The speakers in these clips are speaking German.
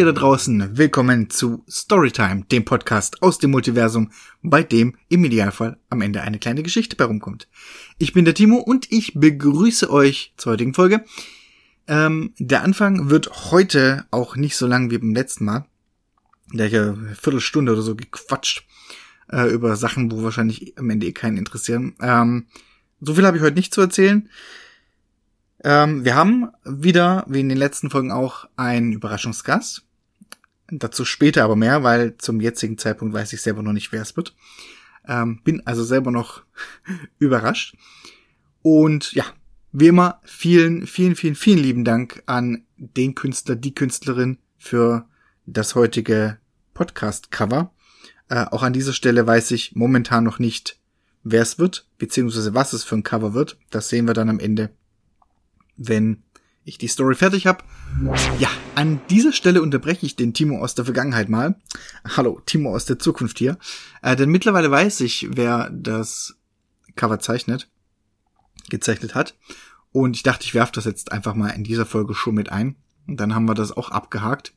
ihr da draußen, willkommen zu Storytime, dem Podcast aus dem Multiversum, bei dem im Idealfall am Ende eine kleine Geschichte bei. Ich bin der Timo und ich begrüße euch zur heutigen Folge. Ähm, der Anfang wird heute auch nicht so lang wie beim letzten Mal. Da ich eine Viertelstunde oder so gequatscht äh, über Sachen, wo wahrscheinlich am Ende eh keinen interessieren. Ähm, so viel habe ich heute nicht zu erzählen. Ähm, wir haben wieder, wie in den letzten Folgen auch, einen Überraschungsgast. Dazu später aber mehr, weil zum jetzigen Zeitpunkt weiß ich selber noch nicht, wer es wird. Ähm, bin also selber noch überrascht. Und ja, wie immer, vielen, vielen, vielen, vielen lieben Dank an den Künstler, die Künstlerin für das heutige Podcast-Cover. Äh, auch an dieser Stelle weiß ich momentan noch nicht, wer es wird, beziehungsweise was es für ein Cover wird. Das sehen wir dann am Ende wenn ich die Story fertig habe. Ja, an dieser Stelle unterbreche ich den Timo aus der Vergangenheit mal. Hallo, Timo aus der Zukunft hier. Äh, denn mittlerweile weiß ich, wer das Cover zeichnet, gezeichnet hat. Und ich dachte, ich werfe das jetzt einfach mal in dieser Folge schon mit ein. Und dann haben wir das auch abgehakt.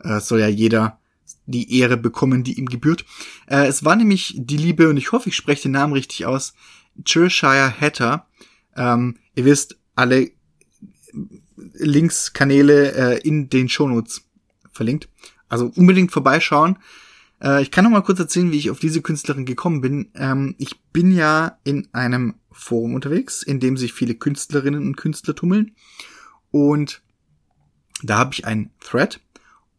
Äh, soll ja jeder die Ehre bekommen, die ihm gebührt. Äh, es war nämlich die Liebe, und ich hoffe, ich spreche den Namen richtig aus, Cheshire Hatter. Ähm, ihr wisst, alle Linkskanäle äh, in den Shownotes verlinkt. Also unbedingt vorbeischauen. Äh, ich kann noch mal kurz erzählen, wie ich auf diese Künstlerin gekommen bin. Ähm, ich bin ja in einem Forum unterwegs, in dem sich viele Künstlerinnen und Künstler tummeln. Und da habe ich einen Thread.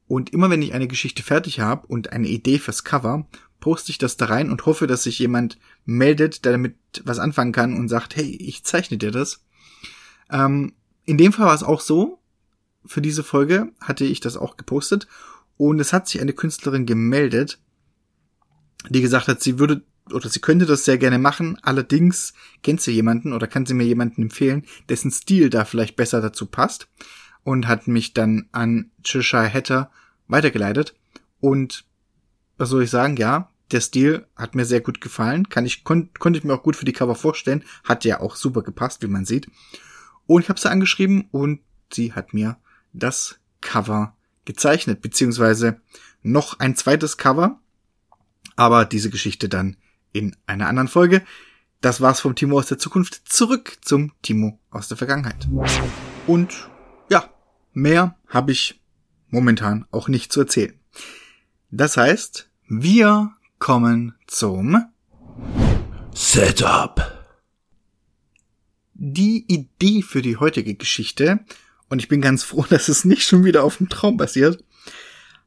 Und immer wenn ich eine Geschichte fertig habe und eine Idee fürs Cover, poste ich das da rein und hoffe, dass sich jemand meldet, der damit was anfangen kann und sagt, hey, ich zeichne dir das. Ähm, in dem Fall war es auch so, für diese Folge hatte ich das auch gepostet und es hat sich eine Künstlerin gemeldet, die gesagt hat, sie würde oder sie könnte das sehr gerne machen, allerdings kennt sie jemanden oder kann sie mir jemanden empfehlen, dessen Stil da vielleicht besser dazu passt und hat mich dann an Cheshire Hatter weitergeleitet und was soll ich sagen, ja, der Stil hat mir sehr gut gefallen, kann ich kon konnte ich mir auch gut für die Cover vorstellen, hat ja auch super gepasst, wie man sieht und ich habe sie angeschrieben und sie hat mir das Cover gezeichnet, beziehungsweise noch ein zweites Cover. Aber diese Geschichte dann in einer anderen Folge. Das war's vom Timo aus der Zukunft. Zurück zum Timo aus der Vergangenheit. Und ja, mehr habe ich momentan auch nicht zu erzählen. Das heißt, wir kommen zum Setup die Idee für die heutige Geschichte, und ich bin ganz froh, dass es nicht schon wieder auf dem Traum basiert,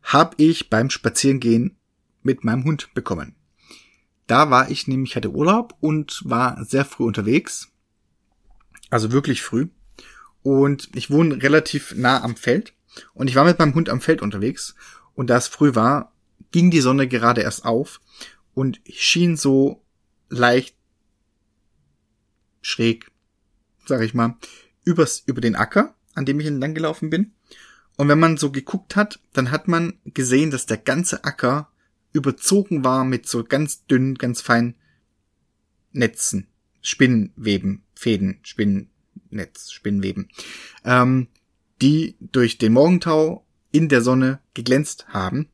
habe ich beim Spazierengehen mit meinem Hund bekommen. Da war ich nämlich, hatte Urlaub und war sehr früh unterwegs. Also wirklich früh. Und ich wohne relativ nah am Feld. Und ich war mit meinem Hund am Feld unterwegs. Und da es früh war, ging die Sonne gerade erst auf und schien so leicht schräg sag ich mal, übers, über den Acker, an dem ich entlang gelaufen bin. Und wenn man so geguckt hat, dann hat man gesehen, dass der ganze Acker überzogen war mit so ganz dünnen, ganz feinen Netzen, Spinnweben, Fäden, Spinnennetz, Spinnweben, ähm, die durch den Morgentau in der Sonne geglänzt haben.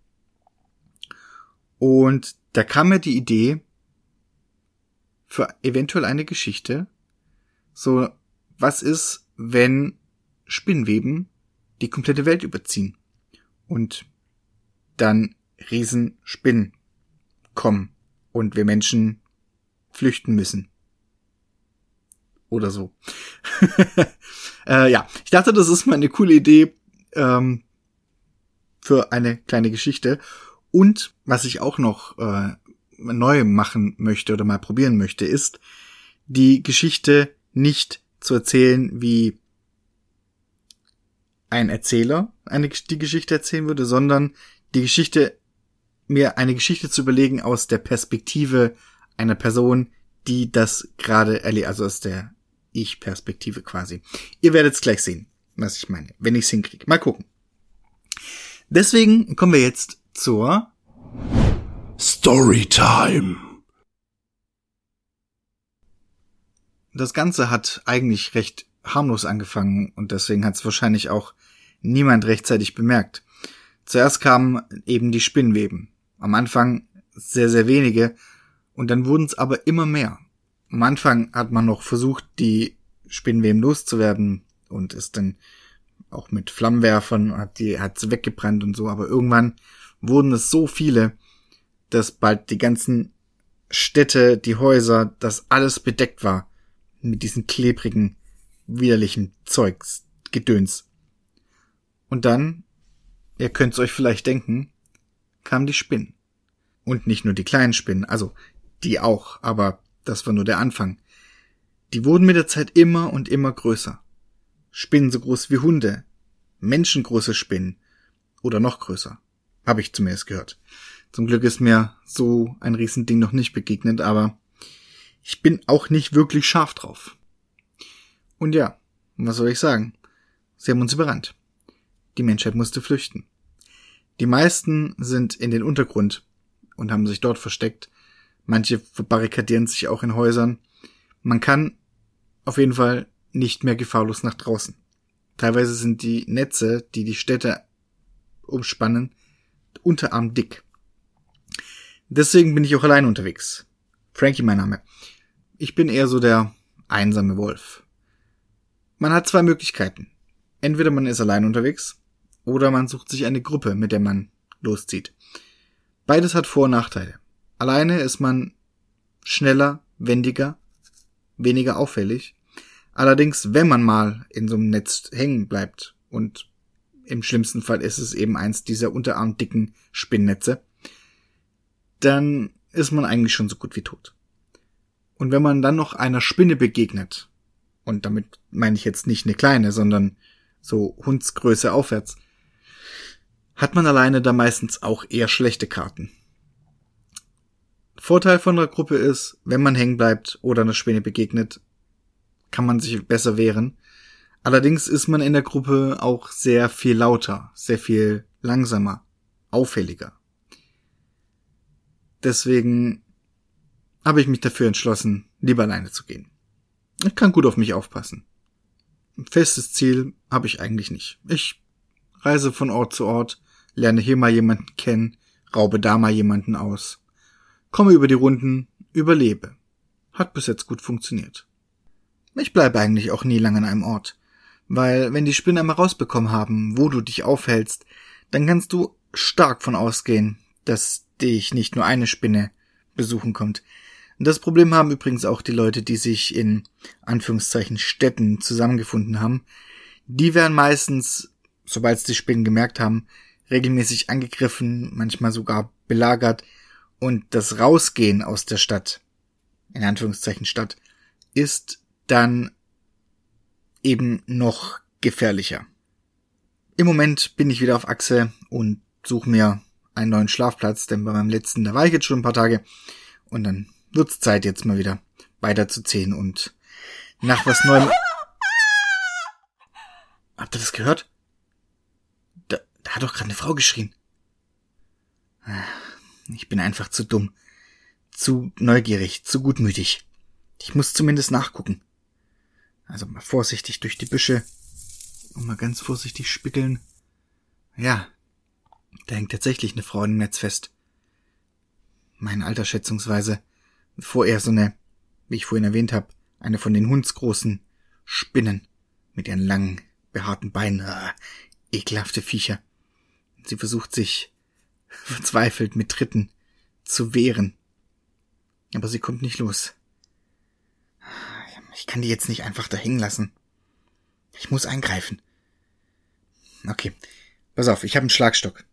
Und da kam mir die Idee für eventuell eine Geschichte, so was ist, wenn Spinnweben die komplette Welt überziehen und dann Riesenspinnen kommen und wir Menschen flüchten müssen. Oder so. äh, ja, ich dachte, das ist mal eine coole Idee ähm, für eine kleine Geschichte. Und was ich auch noch äh, neu machen möchte oder mal probieren möchte, ist die Geschichte nicht zu erzählen, wie ein Erzähler eine, die Geschichte erzählen würde, sondern die Geschichte, mir eine Geschichte zu überlegen aus der Perspektive einer Person, die das gerade erlebt, also aus der Ich-Perspektive quasi. Ihr werdet es gleich sehen, was ich meine, wenn ich es hinkriege. Mal gucken. Deswegen kommen wir jetzt zur Storytime. Das Ganze hat eigentlich recht harmlos angefangen und deswegen hat es wahrscheinlich auch niemand rechtzeitig bemerkt. Zuerst kamen eben die Spinnweben. Am Anfang sehr, sehr wenige und dann wurden es aber immer mehr. Am Anfang hat man noch versucht, die Spinnweben loszuwerden und ist dann auch mit Flammenwerfern hat die hat's weggebrannt und so, aber irgendwann wurden es so viele, dass bald die ganzen Städte, die Häuser, das alles bedeckt war mit diesen klebrigen, widerlichen Zeugs, Gedöns. Und dann, ihr könnt's euch vielleicht denken, kamen die Spinnen. Und nicht nur die kleinen Spinnen, also die auch, aber das war nur der Anfang. Die wurden mit der Zeit immer und immer größer. Spinnen so groß wie Hunde, menschengroße Spinnen oder noch größer. Habe ich zumindest gehört. Zum Glück ist mir so ein Riesending noch nicht begegnet, aber ich bin auch nicht wirklich scharf drauf. Und ja, was soll ich sagen? Sie haben uns überrannt. Die Menschheit musste flüchten. Die meisten sind in den Untergrund und haben sich dort versteckt. Manche verbarrikadieren sich auch in Häusern. Man kann auf jeden Fall nicht mehr gefahrlos nach draußen. Teilweise sind die Netze, die die Städte umspannen, unterarmdick. Deswegen bin ich auch allein unterwegs. Frankie mein Name. Ich bin eher so der einsame Wolf. Man hat zwei Möglichkeiten. Entweder man ist allein unterwegs oder man sucht sich eine Gruppe, mit der man loszieht. Beides hat Vor- und Nachteile. Alleine ist man schneller, wendiger, weniger auffällig. Allerdings, wenn man mal in so einem Netz hängen bleibt und im schlimmsten Fall ist es eben eins dieser unterarmdicken Spinnnetze, dann ist man eigentlich schon so gut wie tot. Und wenn man dann noch einer Spinne begegnet, und damit meine ich jetzt nicht eine kleine, sondern so Hundsgröße aufwärts, hat man alleine da meistens auch eher schlechte Karten. Vorteil von der Gruppe ist, wenn man hängen bleibt oder einer Spinne begegnet, kann man sich besser wehren. Allerdings ist man in der Gruppe auch sehr viel lauter, sehr viel langsamer, auffälliger. Deswegen habe ich mich dafür entschlossen, lieber alleine zu gehen. Ich kann gut auf mich aufpassen. Ein festes Ziel habe ich eigentlich nicht. Ich reise von Ort zu Ort, lerne hier mal jemanden kennen, raube da mal jemanden aus, komme über die Runden, überlebe. Hat bis jetzt gut funktioniert. Ich bleibe eigentlich auch nie lange an einem Ort, weil wenn die Spinnen einmal rausbekommen haben, wo du dich aufhältst, dann kannst du stark von ausgehen, dass dich nicht nur eine Spinne besuchen kommt. Das Problem haben übrigens auch die Leute, die sich in Anführungszeichen Städten zusammengefunden haben. Die werden meistens, sobald sie Spinnen gemerkt haben, regelmäßig angegriffen, manchmal sogar belagert und das Rausgehen aus der Stadt, in Anführungszeichen Stadt, ist dann eben noch gefährlicher. Im Moment bin ich wieder auf Achse und suche mir einen neuen Schlafplatz, denn bei meinem letzten, da war ich jetzt schon ein paar Tage und dann wird's Zeit jetzt mal wieder weiterzuziehen und nach was Neuem. Habt ihr das gehört? Da, da hat doch gerade eine Frau geschrien. Ich bin einfach zu dumm, zu neugierig, zu gutmütig. Ich muss zumindest nachgucken. Also mal vorsichtig durch die Büsche und mal ganz vorsichtig spickeln. Ja, da hängt tatsächlich eine Frau im Netz fest. Mein Alter schätzungsweise, bevor er so eine, wie ich vorhin erwähnt habe, eine von den hundsgroßen Spinnen mit ihren langen, behaarten Beinen, ah, ekelhafte Viecher. Sie versucht sich verzweifelt mit Tritten zu wehren. Aber sie kommt nicht los. Ich kann die jetzt nicht einfach da hängen lassen. Ich muss eingreifen. Okay, pass auf, ich habe einen Schlagstock.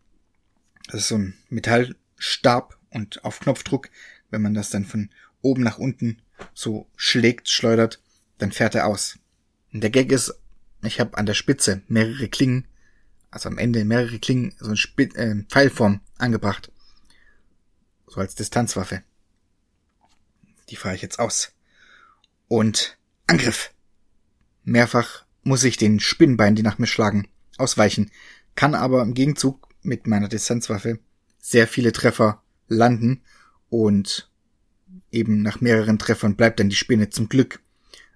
Das ist so ein Metallstab und auf Knopfdruck, wenn man das dann von oben nach unten so schlägt, schleudert, dann fährt er aus. Und der Gag ist, ich habe an der Spitze mehrere Klingen, also am Ende mehrere Klingen, so ein Spit äh, Pfeilform angebracht. So als Distanzwaffe. Die fahre ich jetzt aus. Und Angriff. Mehrfach muss ich den Spinnbein, die nach mir schlagen, ausweichen, kann aber im Gegenzug mit meiner Distanzwaffe sehr viele Treffer landen und eben nach mehreren Treffern bleibt dann die Spinne zum Glück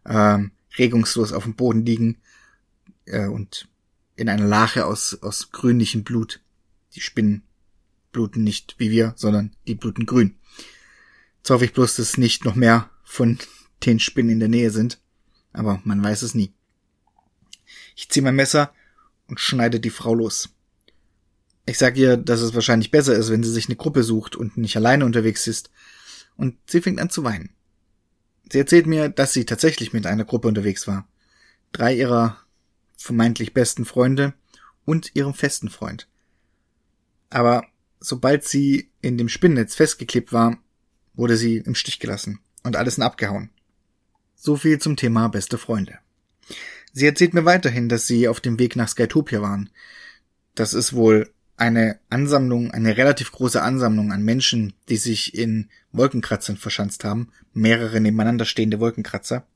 ähm, regungslos auf dem Boden liegen äh, und in einer Lache aus, aus grünlichem Blut Die Spinnen bluten nicht wie wir, sondern die bluten grün. Jetzt hoffe ich bloß, dass nicht noch mehr von den Spinnen in der Nähe sind. Aber man weiß es nie. Ich ziehe mein Messer und schneide die Frau los. Ich sage ihr, dass es wahrscheinlich besser ist, wenn sie sich eine Gruppe sucht und nicht alleine unterwegs ist. Und sie fängt an zu weinen. Sie erzählt mir, dass sie tatsächlich mit einer Gruppe unterwegs war. Drei ihrer vermeintlich besten Freunde und ihrem festen Freund. Aber sobald sie in dem Spinnennetz festgeklebt war, wurde sie im Stich gelassen und alles abgehauen. So viel zum Thema beste Freunde. Sie erzählt mir weiterhin, dass sie auf dem Weg nach Skytopia waren. Das ist wohl eine Ansammlung, eine relativ große Ansammlung an Menschen, die sich in Wolkenkratzern verschanzt haben, mehrere nebeneinander stehende Wolkenkratzer.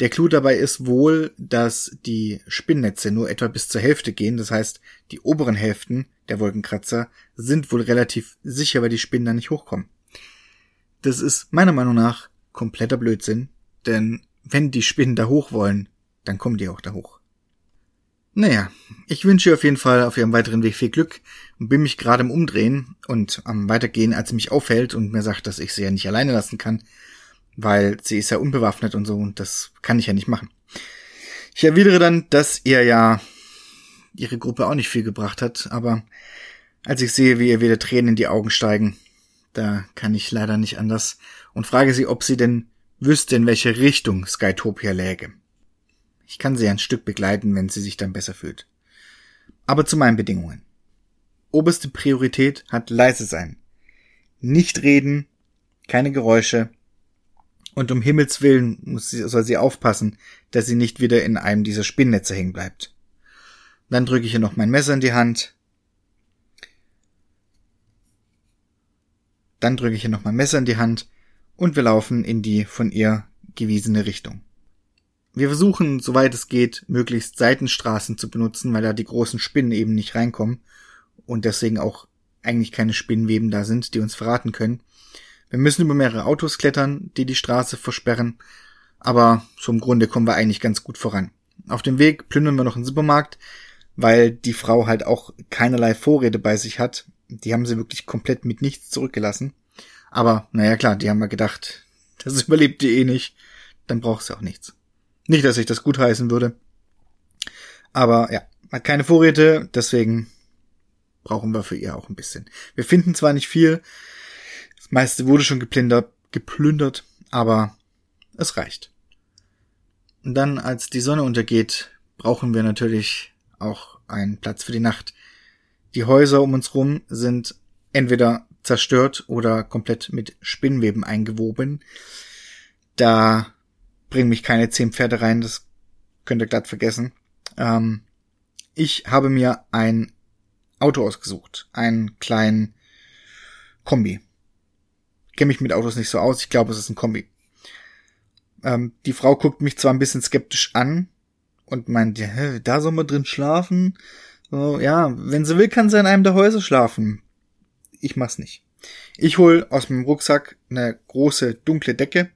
Der Clou dabei ist wohl, dass die Spinnnetze nur etwa bis zur Hälfte gehen, das heißt, die oberen Hälften der Wolkenkratzer sind wohl relativ sicher, weil die Spinnen da nicht hochkommen. Das ist meiner Meinung nach kompletter Blödsinn, denn wenn die Spinnen da hoch wollen, dann kommen die auch da hoch. Naja, ich wünsche ihr auf jeden Fall auf ihrem weiteren Weg viel Glück und bin mich gerade im Umdrehen und am Weitergehen, als sie mich aufhält und mir sagt, dass ich sie ja nicht alleine lassen kann, weil sie ist ja unbewaffnet und so und das kann ich ja nicht machen. Ich erwidere dann, dass ihr ja ihre Gruppe auch nicht viel gebracht hat, aber als ich sehe, wie ihr wieder Tränen in die Augen steigen, da kann ich leider nicht anders und frage sie, ob sie denn wüsste, in welche Richtung Skytopia läge. Ich kann sie ein Stück begleiten, wenn sie sich dann besser fühlt. Aber zu meinen Bedingungen. Oberste Priorität hat leise sein. Nicht reden, keine Geräusche. Und um Himmels Willen muss sie, soll sie aufpassen, dass sie nicht wieder in einem dieser Spinnnetze hängen bleibt. Dann drücke ich ihr noch mein Messer in die Hand. Dann drücke ich ihr noch mein Messer in die Hand und wir laufen in die von ihr gewiesene Richtung. Wir versuchen, soweit es geht, möglichst Seitenstraßen zu benutzen, weil da die großen Spinnen eben nicht reinkommen und deswegen auch eigentlich keine Spinnenweben da sind, die uns verraten können. Wir müssen über mehrere Autos klettern, die die Straße versperren, aber zum Grunde kommen wir eigentlich ganz gut voran. Auf dem Weg plündern wir noch einen Supermarkt, weil die Frau halt auch keinerlei Vorräte bei sich hat. Die haben sie wirklich komplett mit nichts zurückgelassen. Aber naja klar, die haben wir gedacht, das überlebt die eh nicht, dann braucht sie auch nichts. Nicht, dass ich das gutheißen würde. Aber ja, hat keine Vorräte, deswegen brauchen wir für ihr auch ein bisschen. Wir finden zwar nicht viel, das meiste wurde schon geplündert, geplündert, aber es reicht. Und dann, als die Sonne untergeht, brauchen wir natürlich auch einen Platz für die Nacht. Die Häuser um uns rum sind entweder zerstört oder komplett mit Spinnweben eingewoben. Da bringen mich keine zehn Pferde rein, das könnt ihr glatt vergessen. Ähm, ich habe mir ein Auto ausgesucht, einen kleinen Kombi. Kenne mich mit Autos nicht so aus, ich glaube, es ist ein Kombi. Ähm, die Frau guckt mich zwar ein bisschen skeptisch an und meint, ja, da soll man drin schlafen. So, ja, wenn sie will, kann sie in einem der Häuser schlafen. Ich mach's nicht. Ich hol aus meinem Rucksack eine große dunkle Decke,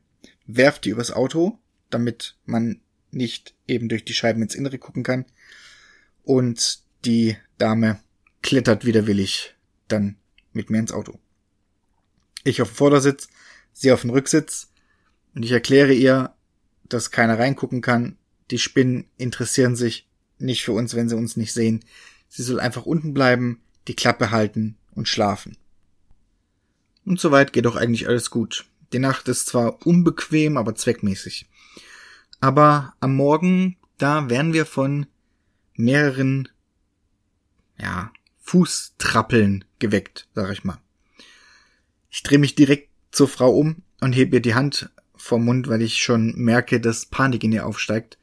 werf die übers Auto, damit man nicht eben durch die Scheiben ins Innere gucken kann. Und die Dame klettert widerwillig dann mit mir ins Auto. Ich auf dem Vordersitz, sie auf dem Rücksitz und ich erkläre ihr, dass keiner reingucken kann. Die Spinnen interessieren sich nicht für uns, wenn sie uns nicht sehen. Sie soll einfach unten bleiben, die Klappe halten und schlafen. Und soweit geht auch eigentlich alles gut. Die Nacht ist zwar unbequem, aber zweckmäßig. Aber am Morgen, da werden wir von mehreren, ja, Fußtrappeln geweckt, sag ich mal. Ich drehe mich direkt zur Frau um und hebe ihr die Hand vom Mund, weil ich schon merke, dass Panik in ihr aufsteigt.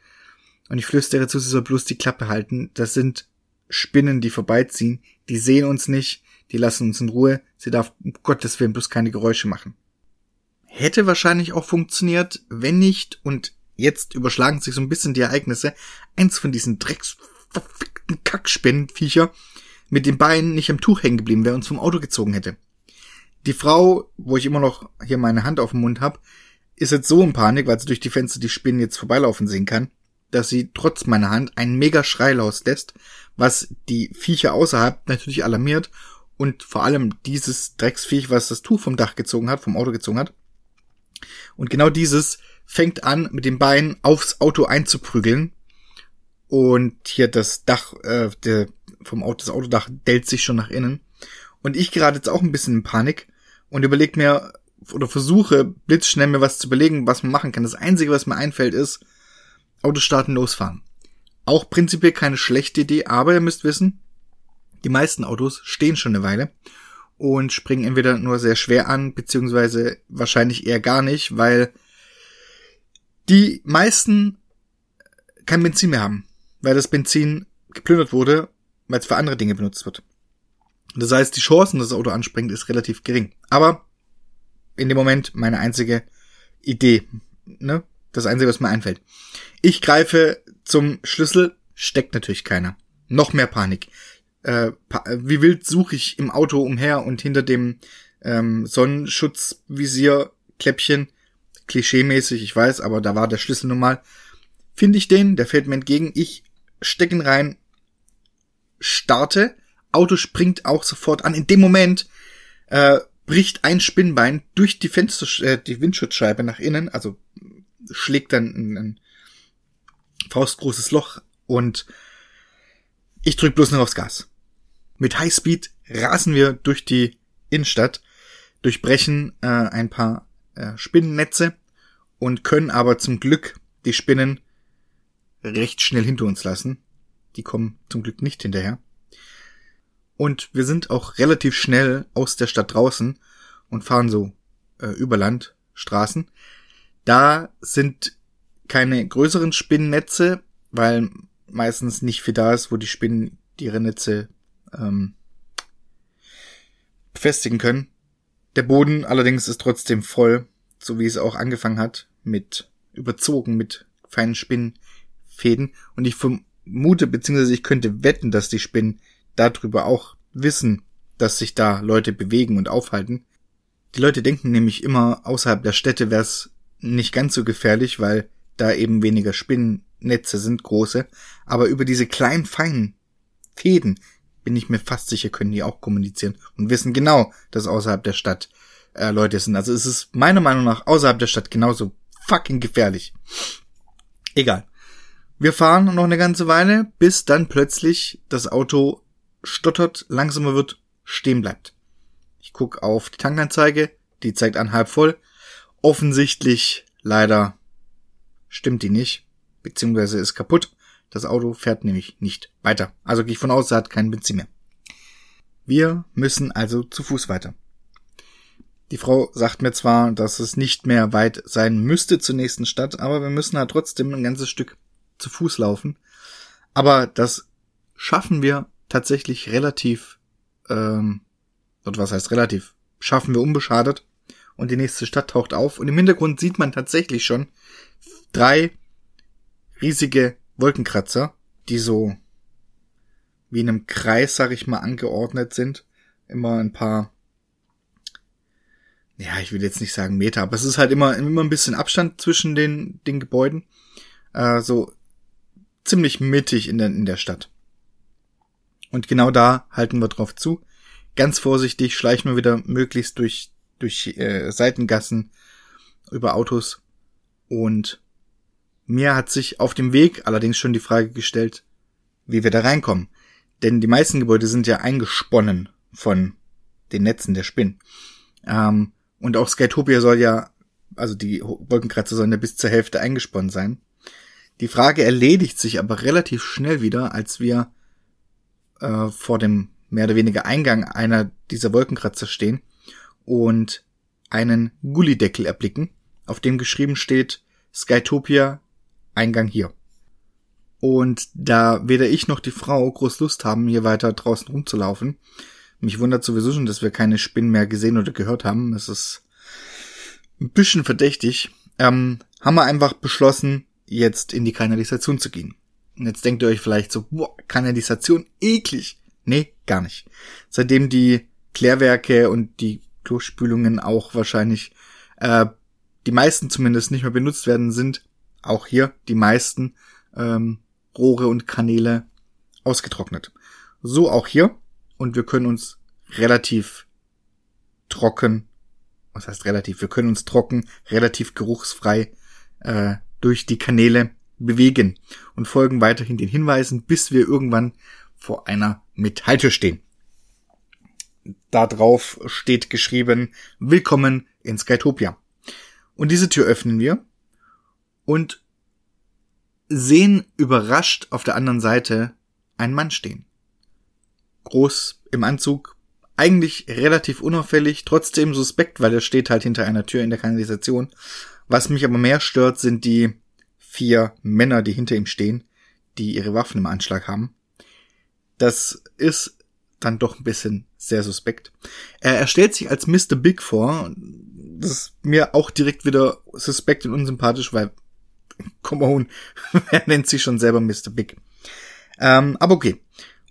Und ich flüstere zu, sie soll bloß die Klappe halten. Das sind Spinnen, die vorbeiziehen. Die sehen uns nicht. Die lassen uns in Ruhe. Sie darf um Gottes Willen bloß keine Geräusche machen. Hätte wahrscheinlich auch funktioniert, wenn nicht, und jetzt überschlagen sich so ein bisschen die Ereignisse, eins von diesen drecksverfickten Kackspinnenviecher mit den Beinen nicht am Tuch hängen geblieben wäre und vom Auto gezogen hätte. Die Frau, wo ich immer noch hier meine Hand auf dem Mund habe, ist jetzt so in Panik, weil sie durch die Fenster die Spinnen jetzt vorbeilaufen sehen kann, dass sie trotz meiner Hand einen mega Schrei loslässt, was die Viecher außerhalb natürlich alarmiert und vor allem dieses Drecksviech, was das Tuch vom Dach gezogen hat, vom Auto gezogen hat. Und genau dieses fängt an, mit den Beinen aufs Auto einzuprügeln. Und hier das Dach, äh, der, vom Auto, das Autodach dellt sich schon nach innen. Und ich gerade jetzt auch ein bisschen in Panik und überlege mir oder versuche blitzschnell mir was zu überlegen, was man machen kann. Das Einzige, was mir einfällt, ist Auto starten, losfahren. Auch prinzipiell keine schlechte Idee, aber ihr müsst wissen, die meisten Autos stehen schon eine Weile und springen entweder nur sehr schwer an, beziehungsweise wahrscheinlich eher gar nicht, weil die meisten kein Benzin mehr haben, weil das Benzin geplündert wurde, weil es für andere Dinge benutzt wird. Das heißt, die Chancen, dass das Auto anspringt, ist relativ gering. Aber in dem Moment meine einzige Idee, ne? Das einzige, was mir einfällt. Ich greife zum Schlüssel, steckt natürlich keiner. Noch mehr Panik. Äh, wie wild suche ich im Auto umher und hinter dem ähm, Sonnenschutzvisier Kläppchen, klischeemäßig, ich weiß, aber da war der Schlüssel nun mal. Finde ich den, der fällt mir entgegen. Ich stecke ihn rein, starte, Auto springt auch sofort an. In dem Moment äh, bricht ein Spinnbein durch die Fenster, äh, die Windschutzscheibe nach innen, also schlägt dann ein, ein faustgroßes Loch und ich drück bloß noch aufs Gas. Mit Highspeed rasen wir durch die Innenstadt, durchbrechen äh, ein paar äh, Spinnennetze und können aber zum Glück die Spinnen recht schnell hinter uns lassen. Die kommen zum Glück nicht hinterher. Und wir sind auch relativ schnell aus der Stadt draußen und fahren so äh, über Landstraßen. Da sind keine größeren Spinnennetze, weil meistens nicht viel da ist, wo die Spinnen ihre Netze ähm, befestigen können. Der Boden allerdings ist trotzdem voll, so wie es auch angefangen hat, mit überzogen mit feinen Spinnenfäden. Und ich vermute, beziehungsweise ich könnte wetten, dass die Spinnen darüber auch wissen, dass sich da Leute bewegen und aufhalten. Die Leute denken nämlich immer, außerhalb der Städte wäre es nicht ganz so gefährlich, weil da eben weniger Spinnennetze sind, große. Aber über diese kleinen, feinen Fäden bin ich mir fast sicher, können die auch kommunizieren und wissen genau, dass außerhalb der Stadt äh, Leute sind. Also es ist meiner Meinung nach außerhalb der Stadt genauso fucking gefährlich. Egal. Wir fahren noch eine ganze Weile, bis dann plötzlich das Auto stottert, langsamer wird, stehen bleibt. Ich guck auf die Tankanzeige, die zeigt an halb voll. Offensichtlich leider stimmt die nicht, beziehungsweise ist kaputt. Das Auto fährt nämlich nicht weiter. Also gehe ich von aus, es hat kein Benzin mehr. Wir müssen also zu Fuß weiter. Die Frau sagt mir zwar, dass es nicht mehr weit sein müsste zur nächsten Stadt, aber wir müssen halt trotzdem ein ganzes Stück zu Fuß laufen. Aber das schaffen wir tatsächlich relativ, ähm, und was heißt relativ, schaffen wir unbeschadet und die nächste Stadt taucht auf und im Hintergrund sieht man tatsächlich schon drei riesige Wolkenkratzer, die so wie in einem Kreis, sag ich mal, angeordnet sind. Immer ein paar, ja, ich will jetzt nicht sagen Meter, aber es ist halt immer, immer ein bisschen Abstand zwischen den, den Gebäuden. Äh, so ziemlich mittig in der, in der Stadt. Und genau da halten wir drauf zu. Ganz vorsichtig schleichen wir wieder möglichst durch, durch äh, Seitengassen über Autos. Und mir hat sich auf dem Weg allerdings schon die Frage gestellt, wie wir da reinkommen. Denn die meisten Gebäude sind ja eingesponnen von den Netzen der Spinnen. Ähm, und auch Skytopia soll ja, also die Wolkenkratzer sollen ja bis zur Hälfte eingesponnen sein. Die Frage erledigt sich aber relativ schnell wieder, als wir äh, vor dem mehr oder weniger Eingang einer dieser Wolkenkratzer stehen und einen Gullideckel erblicken, auf dem geschrieben steht Skytopia, Eingang hier. Und da weder ich noch die Frau groß Lust haben, hier weiter draußen rumzulaufen, mich wundert sowieso schon, dass wir keine Spinnen mehr gesehen oder gehört haben. Es ist ein bisschen verdächtig. Ähm, haben wir einfach beschlossen, jetzt in die Kanalisation zu gehen. Und jetzt denkt ihr euch vielleicht so, boah, Kanalisation eklig. Nee, gar nicht. Seitdem die Klärwerke und die Klospülungen auch wahrscheinlich, äh, die meisten zumindest nicht mehr benutzt werden, sind auch hier die meisten ähm, Rohre und Kanäle ausgetrocknet. So auch hier. Und wir können uns relativ trocken, was heißt relativ, wir können uns trocken, relativ geruchsfrei äh, durch die Kanäle bewegen und folgen weiterhin den Hinweisen, bis wir irgendwann vor einer Metalltür stehen. Da drauf steht geschrieben, Willkommen in Skytopia. Und diese Tür öffnen wir und sehen überrascht auf der anderen Seite einen Mann stehen. Groß im Anzug, eigentlich relativ unauffällig, trotzdem suspekt, weil er steht halt hinter einer Tür in der Kanalisation. Was mich aber mehr stört, sind die vier Männer, die hinter ihm stehen, die ihre Waffen im Anschlag haben. Das ist dann doch ein bisschen sehr suspekt. Er, er stellt sich als Mr. Big vor. Das ist mir auch direkt wieder suspekt und unsympathisch, weil, come on, wer nennt sich schon selber Mr. Big? Ähm, aber okay.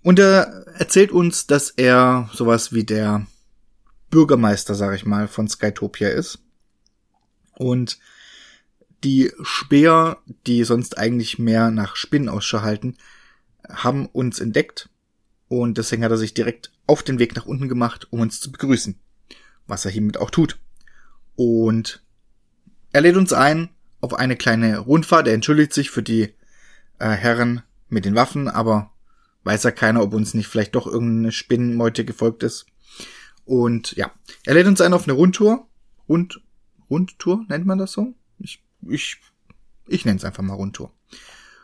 Und er erzählt uns, dass er sowas wie der Bürgermeister, sag ich mal, von Skytopia ist. Und die Speer, die sonst eigentlich mehr nach Spinnen Ausschau halten, haben uns entdeckt und deswegen hat er sich direkt auf den Weg nach unten gemacht, um uns zu begrüßen. Was er hiermit auch tut. Und er lädt uns ein auf eine kleine Rundfahrt. Er entschuldigt sich für die äh, Herren mit den Waffen, aber weiß ja keiner, ob uns nicht vielleicht doch irgendeine Spinnenmeute gefolgt ist. Und ja, er lädt uns ein auf eine Rundtour. Rund, Rundtour nennt man das so? Ich, ich, ich nenne es einfach mal Rundtour.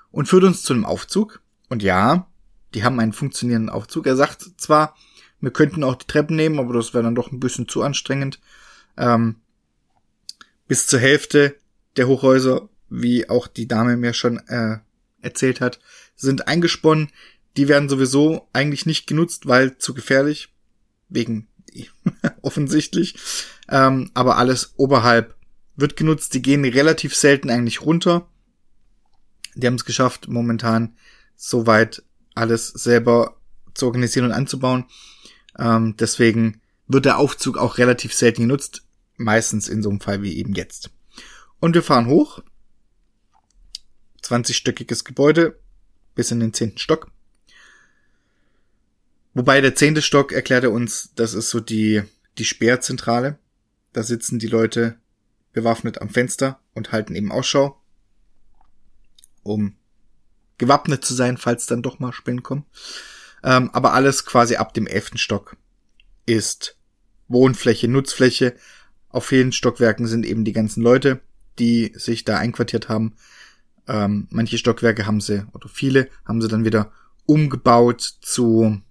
Und führt uns zu einem Aufzug. Und ja, die haben einen funktionierenden Aufzug. Er sagt zwar, wir könnten auch die Treppen nehmen, aber das wäre dann doch ein bisschen zu anstrengend. Ähm, bis zur Hälfte der Hochhäuser, wie auch die Dame mir schon äh, erzählt hat, sind eingesponnen. Die werden sowieso eigentlich nicht genutzt, weil zu gefährlich. Wegen offensichtlich. Ähm, aber alles oberhalb wird genutzt. Die gehen relativ selten eigentlich runter. Die haben es geschafft, momentan so weit alles selber zu organisieren und anzubauen. Ähm, deswegen wird der Aufzug auch relativ selten genutzt. Meistens in so einem Fall wie eben jetzt. Und wir fahren hoch. 20-stöckiges Gebäude bis in den zehnten Stock. Wobei der zehnte Stock erklärt er uns, das ist so die, die Speerzentrale. Da sitzen die Leute bewaffnet am Fenster und halten eben Ausschau, um gewappnet zu sein, falls dann doch mal Spinnen kommen. Ähm, aber alles quasi ab dem elften Stock ist Wohnfläche, Nutzfläche. Auf vielen Stockwerken sind eben die ganzen Leute, die sich da einquartiert haben. Ähm, manche Stockwerke haben sie, oder viele, haben sie dann wieder umgebaut zu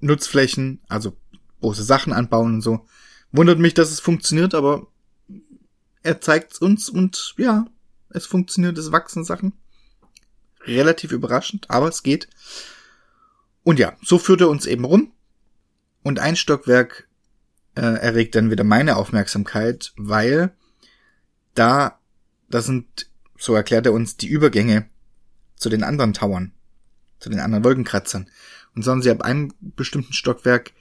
Nutzflächen, also große Sachen anbauen und so. Wundert mich, dass es funktioniert, aber er zeigt uns und ja, es funktioniert, es wachsen Sachen relativ überraschend, aber es geht. Und ja, so führt er uns eben rum. Und ein Stockwerk äh, erregt dann wieder meine Aufmerksamkeit, weil da, das sind, so erklärt er uns, die Übergänge zu den anderen Towern, zu den anderen Wolkenkratzern. Und so haben sie ab einem bestimmten Stockwerk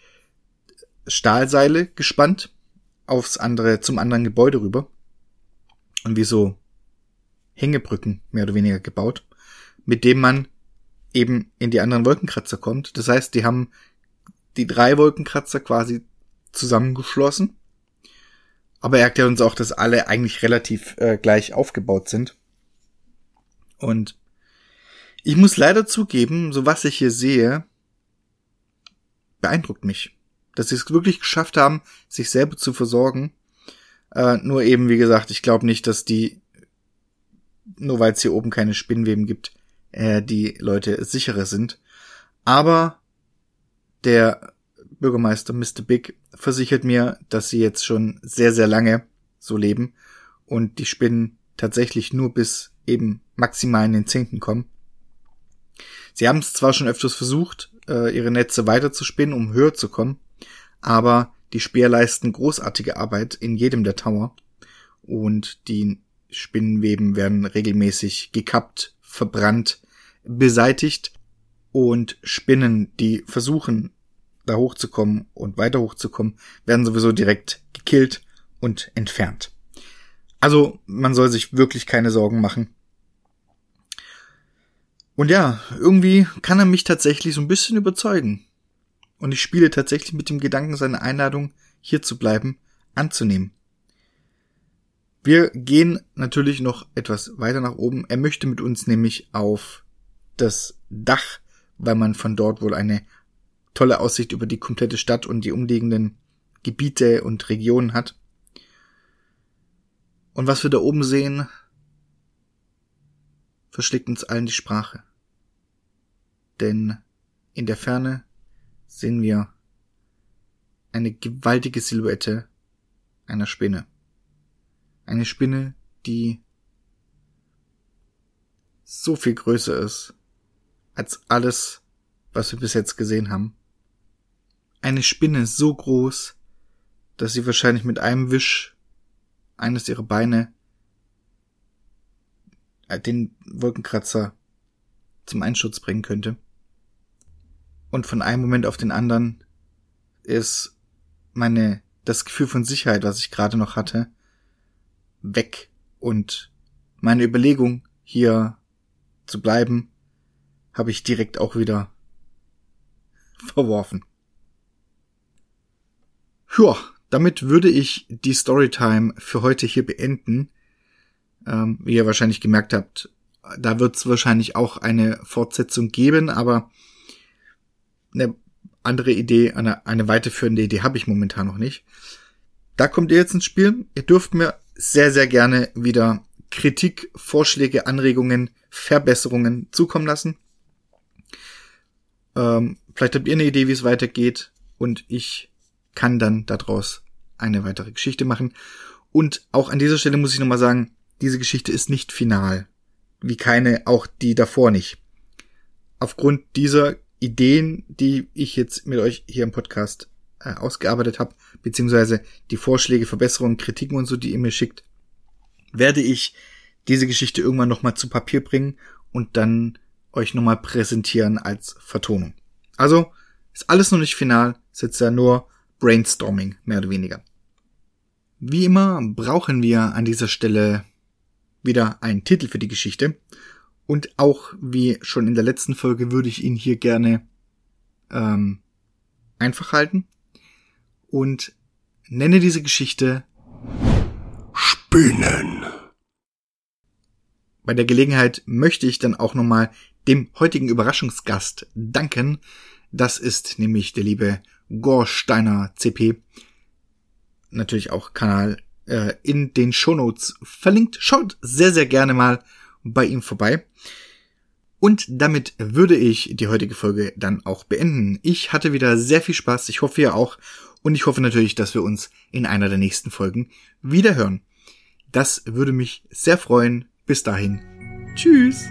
Stahlseile gespannt aufs andere, zum anderen Gebäude rüber. Und wie so Hängebrücken mehr oder weniger gebaut mit dem man eben in die anderen Wolkenkratzer kommt. Das heißt, die haben die drei Wolkenkratzer quasi zusammengeschlossen. Aber er erklärt uns auch, dass alle eigentlich relativ äh, gleich aufgebaut sind. Und ich muss leider zugeben, so was ich hier sehe, beeindruckt mich. Dass sie es wirklich geschafft haben, sich selber zu versorgen. Äh, nur eben, wie gesagt, ich glaube nicht, dass die, nur weil es hier oben keine Spinnweben gibt, äh, die Leute sicherer sind. Aber der Bürgermeister Mr. Big versichert mir, dass sie jetzt schon sehr, sehr lange so leben und die Spinnen tatsächlich nur bis eben maximal in den Zehnten kommen. Sie haben es zwar schon öfters versucht, äh, ihre Netze weiter zu spinnen, um höher zu kommen, aber die Speer leisten großartige Arbeit in jedem der Tower und die Spinnenweben werden regelmäßig gekappt, verbrannt, beseitigt und Spinnen, die versuchen, da hochzukommen und weiter hochzukommen, werden sowieso direkt gekillt und entfernt. Also man soll sich wirklich keine Sorgen machen. Und ja, irgendwie kann er mich tatsächlich so ein bisschen überzeugen. Und ich spiele tatsächlich mit dem Gedanken, seine Einladung, hier zu bleiben, anzunehmen. Wir gehen natürlich noch etwas weiter nach oben. Er möchte mit uns nämlich auf das Dach, weil man von dort wohl eine tolle Aussicht über die komplette Stadt und die umliegenden Gebiete und Regionen hat. Und was wir da oben sehen, verschlägt uns allen die Sprache denn in der Ferne sehen wir eine gewaltige Silhouette einer Spinne. Eine Spinne, die so viel größer ist als alles, was wir bis jetzt gesehen haben. Eine Spinne so groß, dass sie wahrscheinlich mit einem Wisch eines ihrer Beine äh, den Wolkenkratzer zum Einsturz bringen könnte und von einem Moment auf den anderen ist meine, das Gefühl von Sicherheit, was ich gerade noch hatte, weg und meine Überlegung, hier zu bleiben, habe ich direkt auch wieder verworfen. Ja, damit würde ich die Storytime für heute hier beenden. Ähm, wie ihr wahrscheinlich gemerkt habt, da wird es wahrscheinlich auch eine Fortsetzung geben, aber eine andere Idee, eine, eine weiterführende Idee habe ich momentan noch nicht. Da kommt ihr jetzt ins Spiel. Ihr dürft mir sehr, sehr gerne wieder Kritik, Vorschläge, Anregungen, Verbesserungen zukommen lassen. Ähm, vielleicht habt ihr eine Idee, wie es weitergeht und ich kann dann daraus eine weitere Geschichte machen. Und auch an dieser Stelle muss ich nochmal sagen, diese Geschichte ist nicht final. Wie keine, auch die davor nicht. Aufgrund dieser Ideen, die ich jetzt mit euch hier im Podcast äh, ausgearbeitet habe, beziehungsweise die Vorschläge, Verbesserungen, Kritiken und so, die ihr mir schickt, werde ich diese Geschichte irgendwann nochmal zu Papier bringen und dann euch nochmal präsentieren als Vertonung. Also, ist alles noch nicht final, ist jetzt ja nur Brainstorming, mehr oder weniger. Wie immer brauchen wir an dieser Stelle wieder einen Titel für die Geschichte. Und auch wie schon in der letzten Folge würde ich ihn hier gerne ähm, einfach halten und nenne diese Geschichte Spinnen. Bei der Gelegenheit möchte ich dann auch nochmal dem heutigen Überraschungsgast danken. Das ist nämlich der liebe Gorsteiner CP. Natürlich auch Kanal äh, in den Shownotes verlinkt. Schaut sehr, sehr gerne mal bei ihm vorbei. Und damit würde ich die heutige Folge dann auch beenden. Ich hatte wieder sehr viel Spaß, ich hoffe ihr auch. Und ich hoffe natürlich, dass wir uns in einer der nächsten Folgen wieder hören. Das würde mich sehr freuen. Bis dahin. Tschüss.